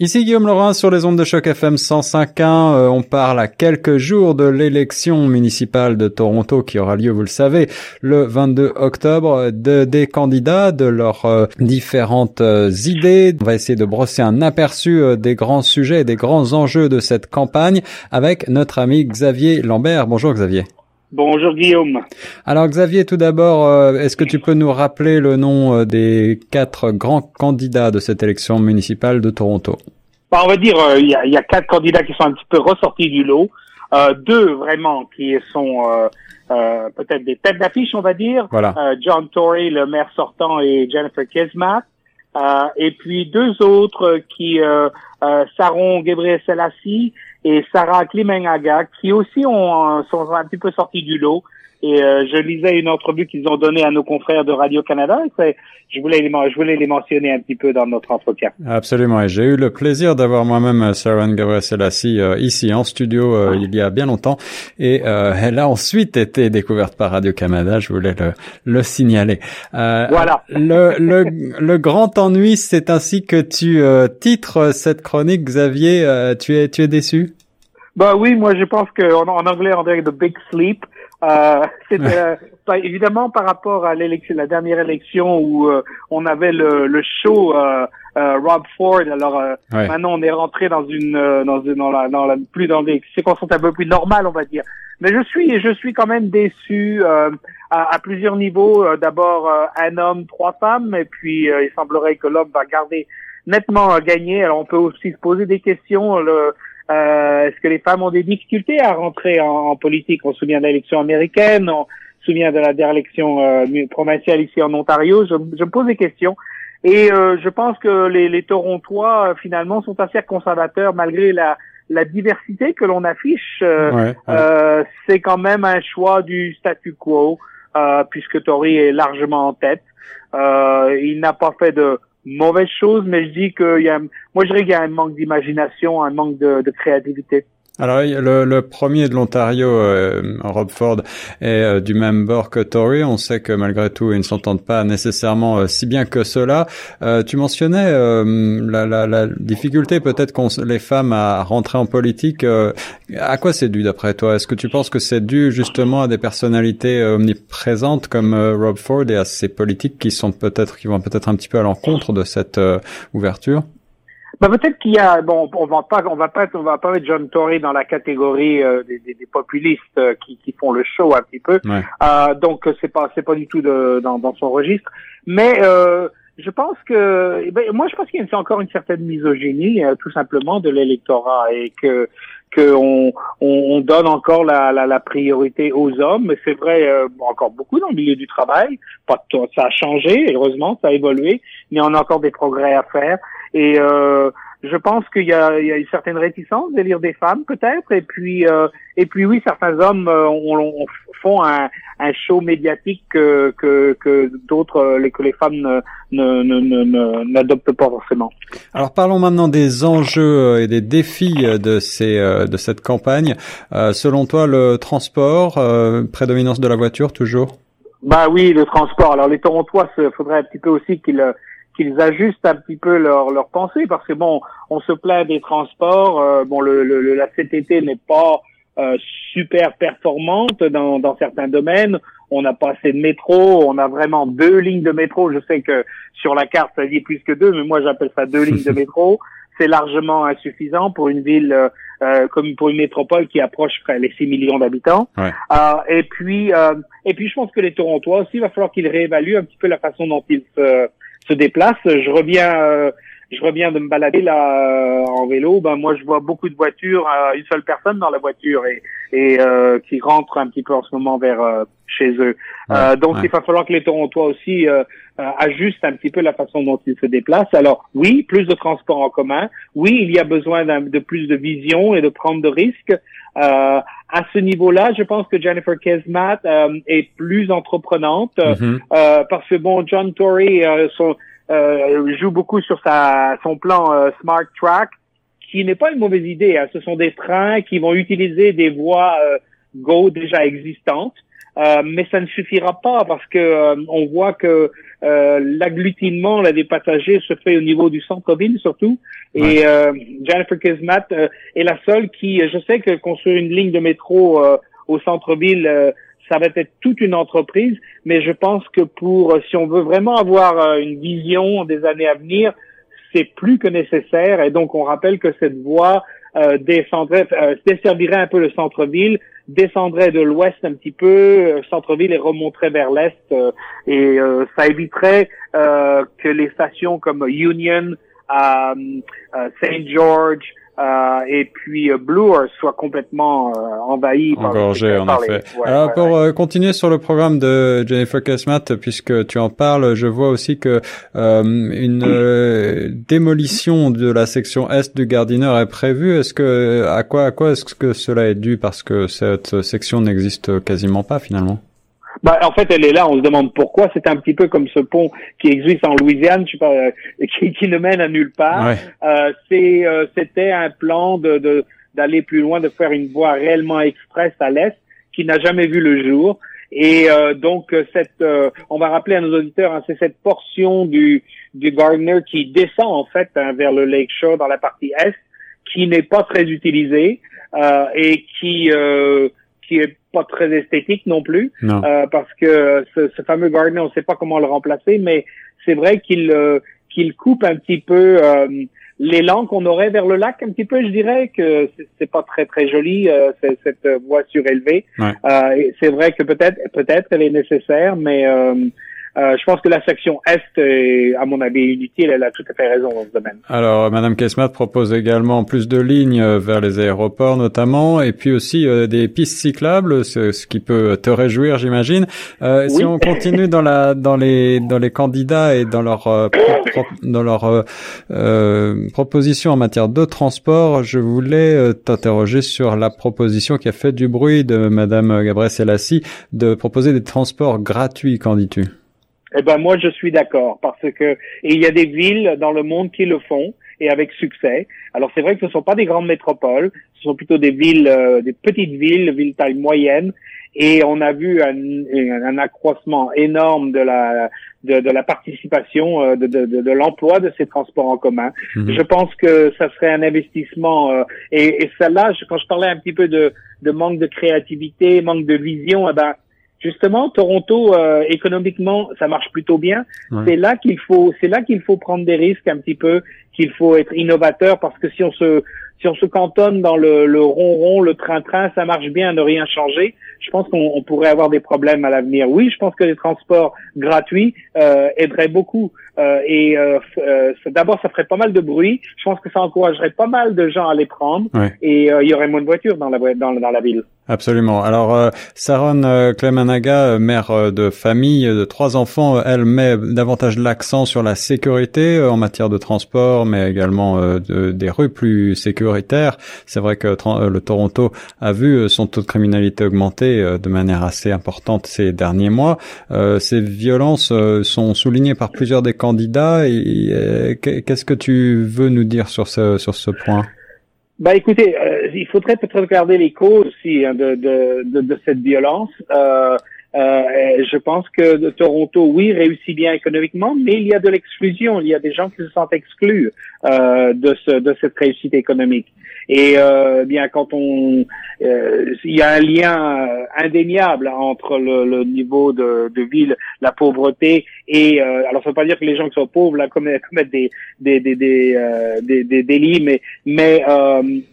Ici Guillaume Laurin sur les ondes de choc FM 105.1. Euh, on parle à quelques jours de l'élection municipale de Toronto qui aura lieu, vous le savez, le 22 octobre, de, des candidats, de leurs euh, différentes euh, idées. On va essayer de brosser un aperçu des grands sujets, des grands enjeux de cette campagne avec notre ami Xavier Lambert. Bonjour Xavier. Bonjour Guillaume. Alors Xavier, tout d'abord, est-ce que tu peux nous rappeler le nom des quatre grands candidats de cette élection municipale de Toronto? Bah, On va dire, il y, a, y, a, quatre candidats qui sont un petit peu ressortis du lot. Euh, deux vraiment qui sont euh, euh, peut-être des têtes d'affiche, on va dire. Voilà. John Tory, le maire sortant, et Jennifer Kismat. et puis deux autres qui, Saron Gabriel Selassie et Sarah Klimengaga, qui aussi ont, sont un petit peu sortis du lot. Et euh, je lisais une entrevue qu'ils ont donnée à nos confrères de Radio-Canada. Et je voulais, les, je voulais les mentionner un petit peu dans notre entretien. Absolument. Et j'ai eu le plaisir d'avoir moi-même euh, Sarah Gabriel Selassie euh, ici en studio euh, il y a bien longtemps. Et elle a ensuite été découverte par Radio-Canada. Je voulais le, le signaler. voilà. Le, le, le grand ennui, c'est ainsi que tu titres cette chronique, Xavier. tu es, tu es déçu? Bah oui, moi je pense qu'en en anglais on dirait The Big Sleep. Euh, euh, évidemment par rapport à l'élection, la dernière élection où euh, on avait le, le show euh, Rob Ford. Alors maintenant on est rentré dans une dans une dans la, dans la plus dans des circonstances un peu plus normales, on va dire. Mais je suis je suis quand même déçu à, à, plusieurs niveaux. D'abord un homme, trois femmes, et puis il semblerait que l'homme va garder nettement gagné. Alors on peut aussi se poser des questions. Le, euh, Est-ce que les femmes ont des difficultés à rentrer en, politique? On se souvient de l'élection américaine, on se souvient de la dernière élection euh, provinciale ici en Ontario. Je, je, me pose des questions. Et euh, je pense que les, les Torontois, euh, finalement, sont assez conservateurs malgré la, la diversité que l'on affiche. Euh, C'est quand même un choix du statu quo, puisque Tory est largement en tête. il n'a pas fait de mauvaise chose, mais je dis qu'il y a, moi je dirais qu'il y a un manque d'imagination, un manque de, de créativité. Alors le, le, premier de l'Ontario, euh, Rob Ford, est euh, du même bord que Tory. On sait que malgré tout, ils ne s'entendent pas nécessairement euh, si bien que cela. tu mentionnais la, la, la, difficulté peut-être qu'ont les femmes à rentrer en politique. à quoi c'est dû d'après toi? Est-ce que tu penses que c'est dû justement à des personnalités omniprésentes comme Rob Ford et à ces politiques qui sont peut-être qui vont peut-être un petit peu à l'encontre de cette ouverture? Bah, peut-être qu'il y a bon on va pas on va pas on va pas mettre John Tory dans la catégorie euh, des, des, des, populistes euh, qui, qui font le show un petit peu. Euh, donc c'est pas c'est pas du tout de, dans, dans son registre. Mais euh, je pense que eh ben, moi je pense qu'il y a encore une certaine misogynie tout simplement de l'électorat et que qu'on on, donne encore la, la, la, priorité aux hommes, mais c'est vrai encore beaucoup dans le milieu du travail. Pas ça a changé, heureusement, ça a évolué, mais on a encore des progrès à faire. Et euh, je pense qu'il y, a, une certaine réticence de lire des femmes peut-être, et puis euh, et puis oui, certains hommes euh, on, font un, un, show médiatique que que, que d'autres que les femmes ne, n'adoptent pas forcément. Alors parlons maintenant des enjeux et des défis de ces de cette campagne. selon toi, le transport, prédominance de la voiture toujours? Bah oui, le transport. Alors les Torontois, il faudrait un petit peu aussi qu'ils qu'ils ajustent un petit peu leur, leur pensée parce que bon, on se plaint des transports. Euh, bon, le, le, la CTT n'est pas euh, super performante dans, dans certains domaines. On n'a pas assez de métro. On a vraiment deux lignes de métro. Je sais que sur la carte ça dit plus que deux, mais moi j'appelle ça deux lignes de métro. C'est largement insuffisant pour une ville euh, euh comme pour une métropole qui approche les 6 millions d'habitants. Ouais. et puis et puis je pense que les Torontois aussi, il va falloir qu'ils réévaluent un petit peu la façon dont ils se se déplace. Je reviens, euh, je reviens de me balader là euh, en vélo. Ben moi, je vois beaucoup de voitures, euh, une seule personne dans la voiture et, et qui rentre un petit peu en ce moment vers chez eux. donc, il va falloir que les Torontois aussi ajustent un petit peu la façon dont ils se déplacent. Alors, oui, plus de transports en commun. Oui, il y a besoin de plus de vision et de prendre de risques. Euh, à ce niveau-là, je pense que Jennifer Kesmat euh, est plus entreprenante mm-hmm. euh, parce que bon, John Tory son, joue beaucoup sur sa son plan Smart Track, qui n'est pas une mauvaise idée. Hein. Ce sont des trains qui vont utiliser des voies Go déjà existantes. mais ça ne suffira pas parce que on voit que euh, l'agglutinement là, des passagers se fait au niveau du centre-ville surtout. Et euh, Jennifer Kismat euh, est la seule qui, je sais que construire une ligne de métro au centre-ville, ça va être toute une entreprise, mais je pense que pour, si on veut vraiment avoir une vision des années à venir, c'est plus que nécessaire. Et donc, on rappelle que cette voie euh, descendrait, euh, desservirait un peu le centre-ville, descendrait de l'ouest un petit peu, euh, centre-ville et remonterait vers l'est. Euh, et ça éviterait que les stations comme Union, Saint George, euh, et puis euh, Blue soit complètement euh, envahi Engorgé, en effet. Alors pour euh, continuer sur le programme de Jennifer Kesmat, puisque tu en parles, je vois aussi que une démolition de la section est du Gardiner est prévue. Est-ce que à quoi à quoi est-ce que cela est dû? Parce que cette section n'existe quasiment pas finalement bah, en fait, elle est là. On se demande pourquoi. C'est un petit peu comme ce pont qui existe en Louisiane, je sais pas, euh, qui, qui, ne mène à nulle part. Euh, c'est, euh, c'était un plan de, d'aller plus loin, de faire une voie réellement express à l'est, qui n'a jamais vu le jour. Et euh, donc, cette, on va rappeler à nos auditeurs, hein, c'est cette portion du, du Gardner qui descend en fait hein, vers le Lake Shore dans la partie est, qui n'est pas très utilisée et qui qui est pas très esthétique non plus, euh, parce que ce, ce, fameux Gardner, on ne sait pas comment le remplacer, mais c'est vrai qu'il euh, qu'il coupe un petit peu euh, l'élan qu'on aurait vers le lac, un petit peu, je dirais que c'est pas très très joli euh, cette voie surélevée. Ouais. c'est vrai que peut-être peut-être elle est nécessaire, mais euh, je pense que la section Est est, à mon avis, inutile. Elle a tout à fait raison dans ce domaine. Alors, Madame Kesmat propose également plus de lignes euh, vers les aéroports notamment, et puis aussi euh, des pistes cyclables, ce, ce, qui peut te réjouir, j'imagine. Euh, Si on continue dans la dans les dans les candidats et dans leur dans leur proposition en matière de transport, je voulais t'interroger sur la proposition qui a fait du bruit de Madame Gabrielle Selassie de proposer des transports gratuits. Qu'en dis-tu? Eh ben moi je suis d'accord parce que et il y a des villes dans le monde qui le font et avec succès. Alors c'est vrai que ce ne sont pas des grandes métropoles, ce sont plutôt des villes, euh, des petites villes, villes taille moyenne, et on a vu un, un accroissement énorme de la de, de la participation, euh, de, de, de l'emploi de ces transports en commun. Mhm. Je pense que ça serait un investissement euh, et, et celle-là, quand je parlais un petit peu de, de manque de créativité, manque de vision, eh ben justement Toronto euh, économiquement ça marche plutôt bien. C'est là qu'il faut c'est là qu'il faut prendre des risques un petit peu qu'il faut être innovateur parce que si on se si on se cantonne dans le, le ronron le train-train ça marche bien ne rien changer. Je pense qu'on pourrait avoir des problèmes à l'avenir. Oui je pense que les transports gratuits euh, aideraient beaucoup. Euh, et euh, euh d'abord ça ferait pas mal de bruit. Je pense que ça encouragerait pas mal de gens à les prendre. Et il y aurait moins de voitures dans la dans, dans la ville. Absolument. Alors, Saron Clemanaga, mère de famille de trois enfants, elle met davantage l'accent sur la sécurité en matière de transport, mais également de, des rues plus sécuritaires. C'est vrai que le Toronto a vu son taux de criminalité augmenter de manière assez importante ces derniers mois. ces violences sont soulignées par plusieurs des candidats. Et, qu'est-ce que tu veux nous dire sur ce sur ce point? Bah écoutez, euh, il faudrait peut-être regarder les causes aussi hein, de, de, de, de, cette violence. Euh, euh, je pense que Toronto, oui, réussit bien économiquement, mais il y a de l'exclusion. Il y a des gens qui se sentent exclus euh, de, ce, de cette réussite économique. Et euh, bien, quand on, euh, il y a un lien euh, indéniable entre le, le niveau de, de, ville, la pauvreté et alors ça veut pas dire que les gens qui sont pauvres là commettent, des des des des, des, des délits, mais mais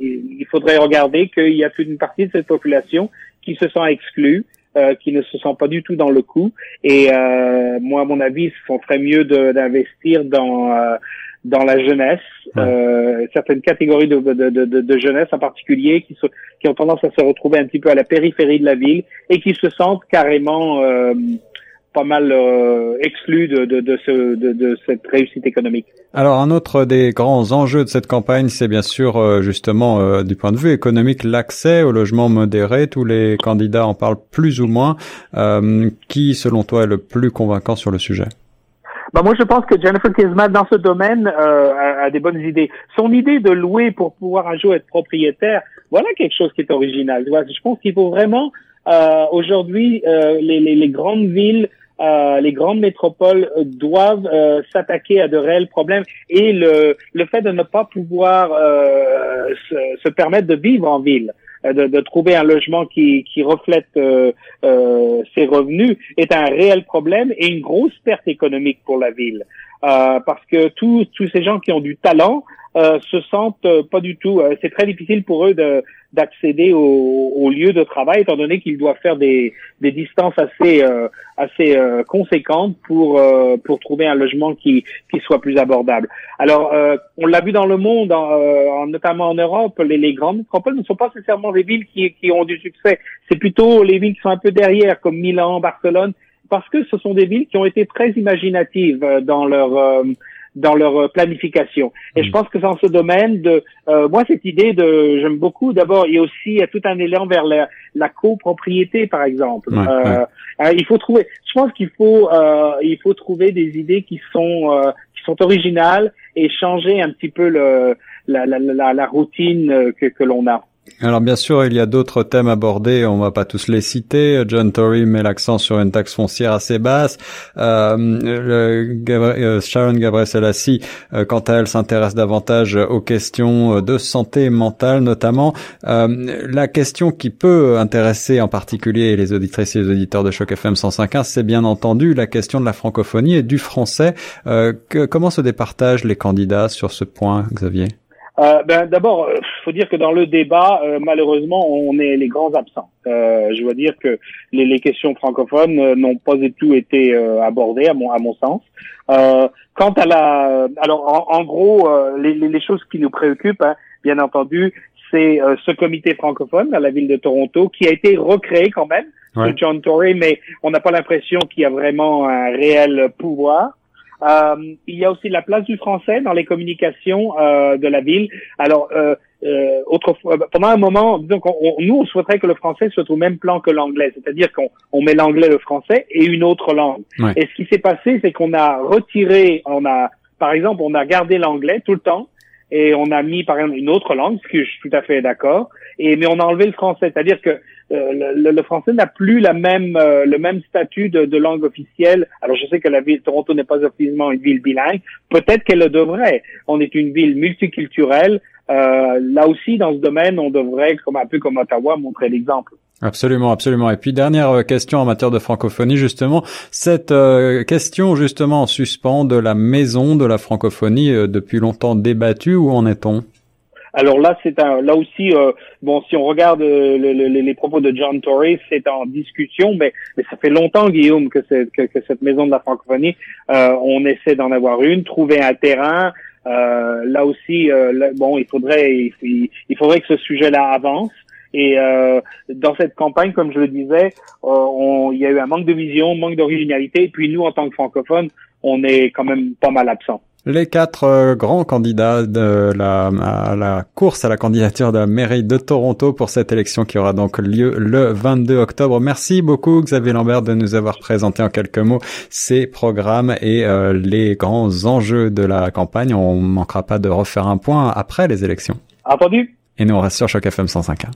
il faudrait regarder qu'il y a toute une partie de cette population qui se sent exclue euh, qui ne se sent pas du tout dans le coup. Et euh, moi, à mon avis, on ferait mieux d'investir dans euh, dans la jeunesse, euh, certaines catégories de, de, de, de, jeunesse en particulier qui, qui ont tendance à se retrouver un petit peu à la périphérie de la ville et qui se sentent carrément pas mal euh, exclu de, de, de, ce, de, de, cette réussite économique. Alors un autre des grands enjeux de cette campagne, c'est bien sûr euh, justement euh, du point de vue économique l'accès au logement modéré. Tous les candidats en parlent plus ou moins. Euh, qui, selon toi, est le plus convaincant sur le sujet? Bah moi, je pense que Jennifer Kismat, dans ce domaine, a, a, des bonnes idées. Son idée de louer pour pouvoir un jour être propriétaire, voilà quelque chose qui est original. Je pense qu'il faut vraiment, aujourd'hui, les, les, les, grandes villes euh, les grandes métropoles doivent s'attaquer à de réels problèmes et le, le fait de ne pas pouvoir se, se, permettre de vivre en ville. De, de, trouver un logement qui, qui reflète euh, ses revenus est un réel problème et une grosse perte économique pour la ville. Euh, parce que tous tous ces gens qui ont du talent euh, se sentent euh, pas du tout. Euh, c'est très difficile pour eux de d'accéder au, au, lieu de travail étant donné qu'ils doivent faire des, des distances assez assez conséquentes pour pour trouver un logement qui qui soit plus abordable. Alors on l'a vu dans le monde, en, notamment en Europe, les, les grandes métropoles ne sont pas nécessairement des villes qui qui ont du succès. C'est plutôt les villes qui sont un peu derrière, comme Milan, Barcelone, parce que ce sont des villes qui ont été très imaginatives dans leur dans leur planification. Et je mm. pense que dans ce domaine de, euh, moi cette idée de, j'aime beaucoup. D'abord, il y a aussi il y a tout un élan vers la, la copropriété, par exemple. euh, euh, il faut trouver. Je pense qu'il faut, euh, il faut trouver des idées qui sont euh, qui sont originales et changer un petit peu le, la, la, la, la routine que, que l'on a. Alors bien sûr, il y a d'autres thèmes abordés, on va pas tous les citer. John Tory met l'accent sur une taxe foncière assez basse. Euh, euh Sharon Gabriel Selassie, euh, quant à elle, s'intéresse davantage aux questions de santé mentale notamment. La question qui peut intéresser en particulier les auditrices et les auditeurs de Choc FM 105.1, c'est bien entendu la question de la francophonie et du français. Comment se départagent les candidats sur ce point, Xavier? Ben, D'abord, faut dire que dans le débat, euh, malheureusement, on est les grands absents. Euh, je veux dire que les, les questions francophones n'ont pas du tout été abordées, à mon, à mon sens. quant à la... Alors, en, gros, les, les, choses qui nous préoccupent, hein, bien entendu, c'est ce comité francophone à la ville de Toronto qui a été recréé quand même, ouais. John Tory, mais on n'a pas l'impression qu'il y a vraiment un réel pouvoir. Euh, il y a aussi la place du français dans les communications euh, de la ville. Alors, euh, euh autrefois, pendant un moment, donc nous, on souhaiterait que le français soit au même plan que l'anglais, c'est-à-dire qu'on on met l'anglais, le français et une autre langue. Et ce qui s'est passé, c'est qu'on a retiré, on a, par exemple, on a gardé l'anglais tout le temps et on a mis par exemple une autre langue, ce que je suis tout à fait d'accord. Et mais on a enlevé le français, c'est-à-dire que euh, le, le, français n'a plus la même euh, le même statut de, de, langue officielle. Alors je sais que la ville de Toronto n'est pas officiellement une ville bilingue. Peut-être qu'elle le devrait. On est une ville multiculturelle. Euh, là aussi, dans ce domaine, on devrait, comme un peu comme Ottawa, montrer l'exemple. Absolument, absolument. Et puis dernière euh, question en matière de francophonie, justement, cette euh, question justement en suspens de la maison de la francophonie euh, depuis longtemps débattue, où en est-on? Alors là, c'est un, là aussi, bon, si on regarde les propos de John Tory, c'est en discussion, mais, mais ça fait longtemps, Guillaume, que, que, que cette maison de la francophonie, on essaie d'en avoir une, trouver un terrain. là aussi, bon, il faudrait, il, faudrait que ce sujet-là avance. Et euh, dans cette campagne, comme je le disais, euh, il y a eu un manque de vision, manque d'originalité. Et puis nous, en tant que francophones, on est quand même pas mal absents. Les quatre euh, grands candidats de la, à la course à la candidature de la mairie de Toronto pour cette élection qui aura donc lieu le 22 octobre. Merci beaucoup Xavier Lambert de nous avoir présenté en quelques mots ces programmes et euh, les grands enjeux de la campagne. On manquera pas de refaire un point après les élections. Entendu. Et nous on reste sur Choc FM 105.1.